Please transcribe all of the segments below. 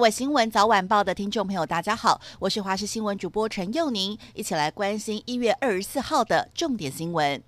各位新闻早晚报的听众朋友，大家好，我是华视新闻主播陈佑宁，一起来关心一月二十四号的重点新闻。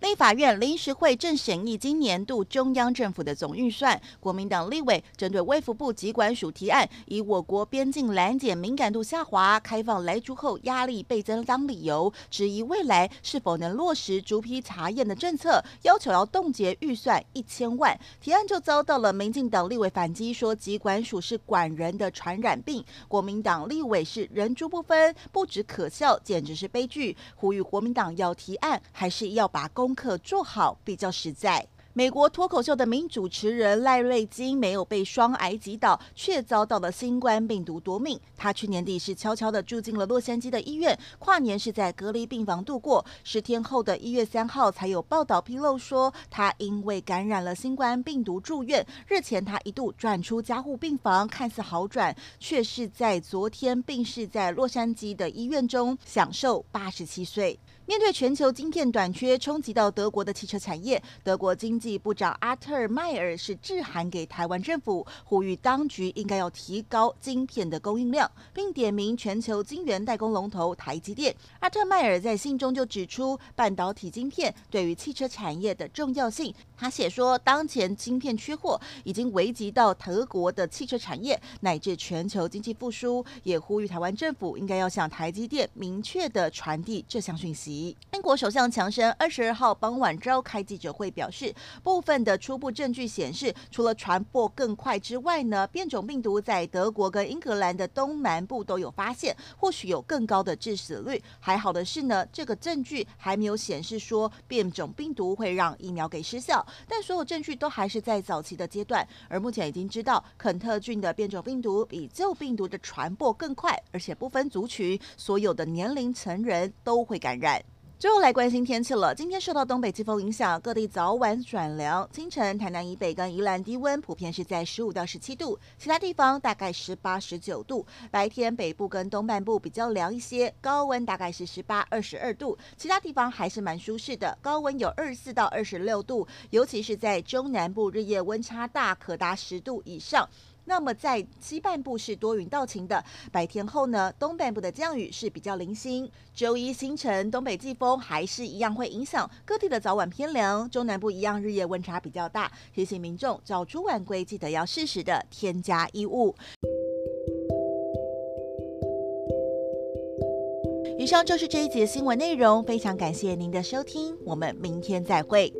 立法院临时会正审议今年度中央政府的总预算，国民党立委针对卫福部疾管署提案，以我国边境拦检敏感度下滑、开放莱猪后压力倍增当理由，质疑未来是否能落实逐批查验的政策，要求要冻结预算一千万。提案就遭到了民进党立委反击，说疾管署是管人的传染病，国民党立委是人猪不分，不止可笑，简直是悲剧。呼吁国民党要提案，还是要把公。功课做好比较实在。美国脱口秀的名主持人赖瑞金没有被双癌击倒，却遭到了新冠病毒夺命。他去年底是悄悄地住进了洛杉矶的医院，跨年是在隔离病房度过。十天后的一月三号，才有报道披露说他因为感染了新冠病毒住院。日前他一度转出加护病房，看似好转，却是在昨天病逝在洛杉矶的医院中，享寿八十七岁。面对全球晶片短缺冲击到德国的汽车产业，德国经济部长阿特迈尔是致函给台湾政府，呼吁当局应该要提高晶片的供应量，并点名全球晶圆代工龙头台积电。阿特迈尔在信中就指出半导体晶片对于汽车产业的重要性。他写说，当前晶片缺货已经危及到德国的汽车产业乃至全球经济复苏，也呼吁台湾政府应该要向台积电明确的传递这项讯息。英国首相强生二十二号傍晚召开记者会，表示部分的初步证据显示，除了传播更快之外呢，变种病毒在德国跟英格兰的东南部都有发现，或许有更高的致死率。还好的是呢，这个证据还没有显示说变种病毒会让疫苗给失效，但所有证据都还是在早期的阶段。而目前已经知道，肯特郡的变种病毒比旧病毒的传播更快，而且不分族群，所有的年龄层人都会感染。最后来关心天气了。今天受到东北季风影响，各地早晚转凉。清晨台南以北跟宜兰低温普遍是在十五到十七度，其他地方大概十八、十九度。白天北部跟东半部比较凉一些，高温大概是十八、二十二度，其他地方还是蛮舒适的，高温有二十四到二十六度，尤其是在中南部日夜温差大，可达十度以上。那么在西半部是多云到晴的，白天后呢，东半部的降雨是比较零星。周一清晨东北季风还是一样会影响各地的早晚偏凉，中南部一样日夜温差比较大，提醒民众早出晚归记得要适时的添加衣物。以上就是这一节新闻内容，非常感谢您的收听，我们明天再会。